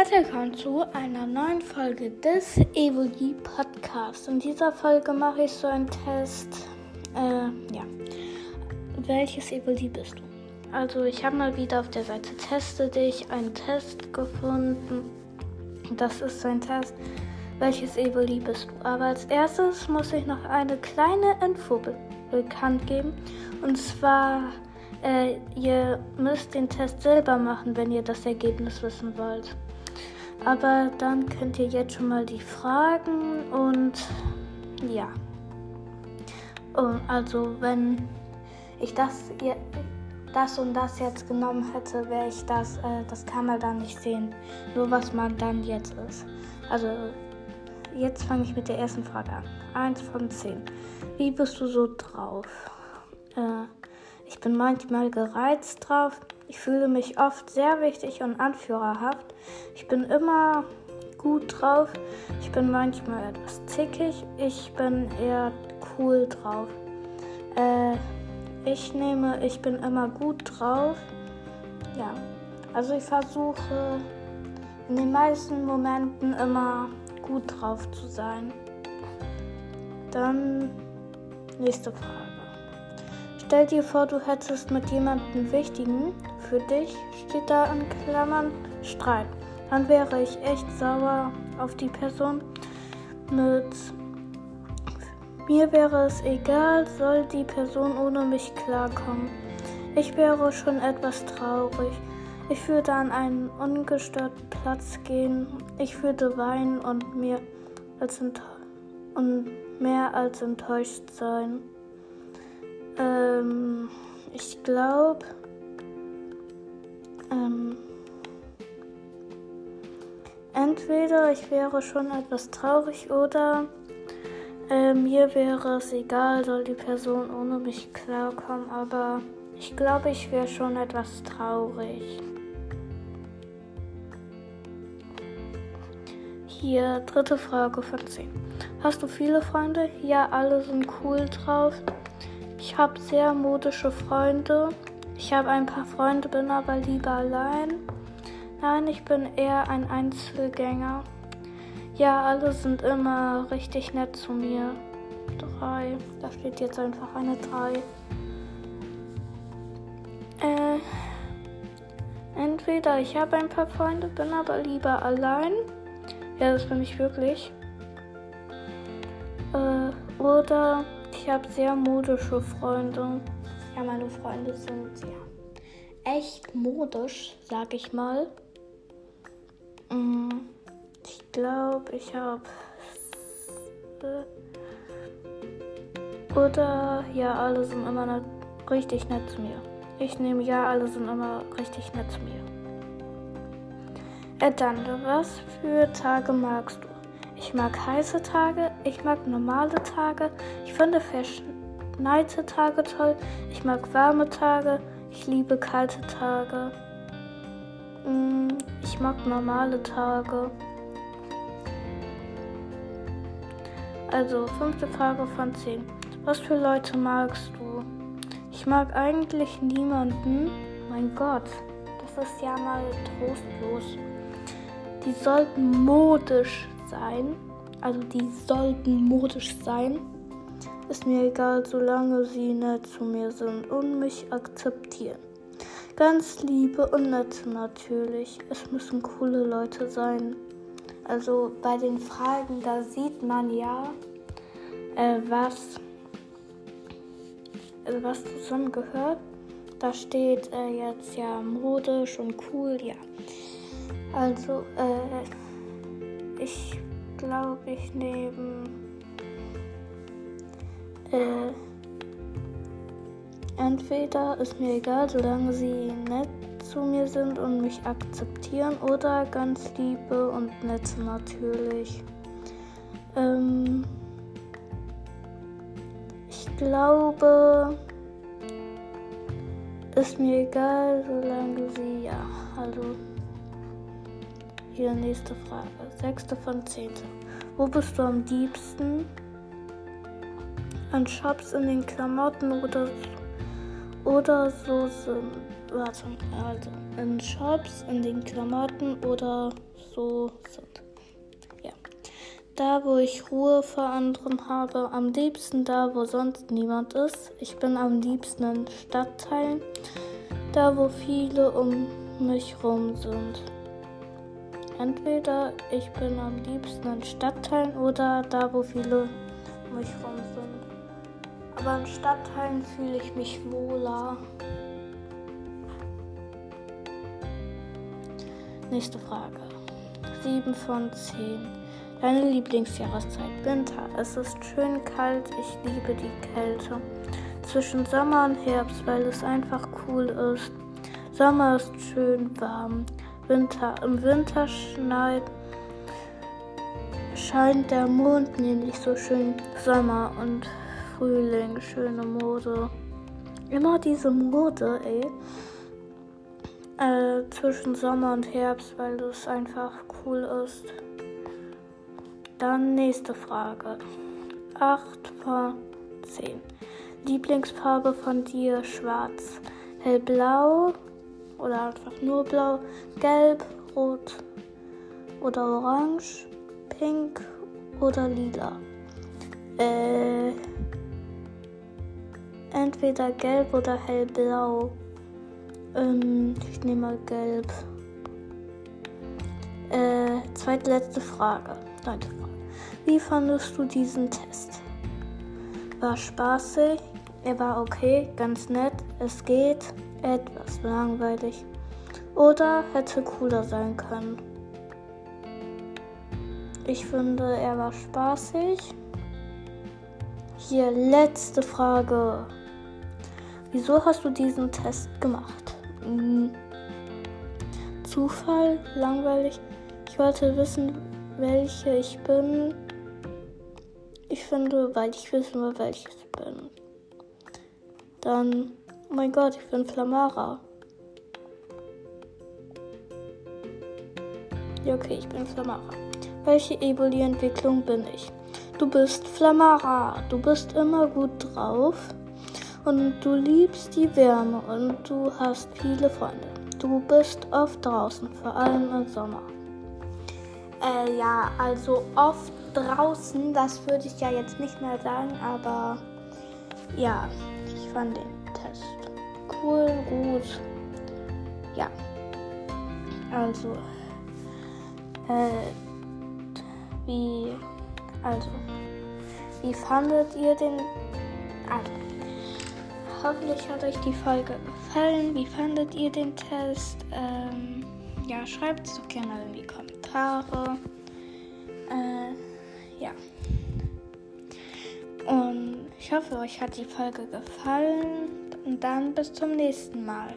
Herzlich willkommen zu einer neuen Folge des Evoli Podcasts. In dieser Folge mache ich so einen Test. Äh, ja. Welches Evoli bist du? Also, ich habe mal wieder auf der Seite Teste dich einen Test gefunden. Das ist so ein Test. Welches Evoli bist du? Aber als erstes muss ich noch eine kleine Info be bekannt geben. Und zwar äh, ihr müsst den Test selber machen, wenn ihr das Ergebnis wissen wollt. Aber dann könnt ihr jetzt schon mal die Fragen und ja. Und also wenn ich das, das und das jetzt genommen hätte, wäre ich das, äh, das kann man dann nicht sehen. Nur was man dann jetzt ist. Also jetzt fange ich mit der ersten Frage an. Eins von zehn. Wie bist du so drauf? Äh, ich bin manchmal gereizt drauf. Ich fühle mich oft sehr wichtig und anführerhaft. Ich bin immer gut drauf. Ich bin manchmal etwas zickig. Ich bin eher cool drauf. Äh, ich nehme, ich bin immer gut drauf. Ja, also ich versuche in den meisten Momenten immer gut drauf zu sein. Dann nächste Frage. Stell dir vor, du hättest mit jemandem Wichtigen für dich, steht da in Klammern, Streit. Dann wäre ich echt sauer auf die Person. Mit mir wäre es egal, soll die Person ohne mich klarkommen. Ich wäre schon etwas traurig. Ich würde an einen ungestörten Platz gehen. Ich würde weinen und, mir als und mehr als enttäuscht sein. Ähm, ich glaube, ähm, entweder ich wäre schon etwas traurig oder äh, mir wäre es egal, soll die Person ohne mich klarkommen, aber ich glaube, ich wäre schon etwas traurig. Hier, dritte Frage von 10. Hast du viele Freunde? Ja, alle sind cool drauf. Ich habe sehr modische Freunde. Ich habe ein paar Freunde, bin aber lieber allein. Nein, ich bin eher ein Einzelgänger. Ja, alle sind immer richtig nett zu mir. Drei. Da steht jetzt einfach eine drei. Äh, entweder ich habe ein paar Freunde, bin aber lieber allein. Ja, das bin ich wirklich. Äh, oder ich habe sehr modische Freunde. Ja, meine Freunde sind ja echt modisch, sag ich mal. Mm, ich glaube, ich habe. Oder ja, alle sind immer ne richtig nett zu mir. Ich nehme ja, alle sind immer richtig nett zu mir. Äh, dann, was für Tage magst du? Ich mag heiße Tage, ich mag normale Tage, ich finde verschneite Tage toll, ich mag warme Tage, ich liebe kalte Tage. Mm, ich mag normale Tage. Also, fünfte Frage von 10. Was für Leute magst du? Ich mag eigentlich niemanden. Mein Gott, das ist ja mal trostlos. Die sollten modisch sein. Also die sollten modisch sein. Ist mir egal, solange sie nett zu mir sind und mich akzeptieren. Ganz liebe und nett natürlich. Es müssen coole Leute sein. Also bei den Fragen, da sieht man ja, äh, was, äh, was zusammengehört. Da steht äh, jetzt ja modisch und cool, ja. Also, äh, ich glaube, ich nehme äh, entweder ist mir egal, solange sie nett zu mir sind und mich akzeptieren oder ganz liebe und nett natürlich. Ähm, ich glaube, ist mir egal, solange sie ja, also hier nächste Frage. Sechste von zehnte. Wo bist du am liebsten? An Shops in den Klamotten oder, oder so sind. Warte, also in Shops, in den Klamotten oder so sind. Ja. Da, wo ich Ruhe vor anderen habe, am liebsten da, wo sonst niemand ist. Ich bin am liebsten in Stadtteilen, da, wo viele um mich rum sind. Entweder ich bin am liebsten in Stadtteilen oder da, wo viele um mich rum sind. Aber in Stadtteilen fühle ich mich wohler. Nächste Frage. 7 von 10. Deine Lieblingsjahreszeit. Winter. Es ist schön kalt. Ich liebe die Kälte. Zwischen Sommer und Herbst, weil es einfach cool ist. Sommer ist schön warm. Winter. Im Winter schneit, scheint der Mond nämlich so schön. Sommer und Frühling, schöne Mode. Immer diese Mode, ey. Äh, zwischen Sommer und Herbst, weil das einfach cool ist. Dann nächste Frage. 8 von 10. Lieblingsfarbe von dir schwarz. Hellblau, oder einfach nur blau, gelb, rot oder orange, pink oder lila. Äh, entweder gelb oder hellblau. Ähm, ich nehme mal gelb. Äh, zweitletzte Frage. Neunte Frage. Wie fandest du diesen Test? War spaßig, er war okay, ganz nett, es geht etwas langweilig oder hätte cooler sein können. Ich finde, er war spaßig. Hier letzte Frage. Wieso hast du diesen Test gemacht? Hm. Zufall? Langweilig? Ich wollte wissen, welche ich bin. Ich finde, weil ich wissen will, welche ich bin. Dann Oh mein Gott, ich bin Flamara. Ja, okay, ich bin Flamara. Welche Evoli-Entwicklung bin ich? Du bist Flamara. Du bist immer gut drauf. Und du liebst die Wärme und du hast viele Freunde. Du bist oft draußen, vor allem im Sommer. Äh, ja, also oft draußen, das würde ich ja jetzt nicht mehr sagen, aber ja, ich fand den cool, gut. Ja. Also. Äh, wie. Also. Wie fandet ihr den. Also. Hoffentlich hat euch die Folge gefallen. Wie fandet ihr den Test? Ähm, ja, schreibt es doch gerne in die Kommentare. Äh, ja. Und ich hoffe, euch hat die Folge gefallen und dann bis zum nächsten Mal.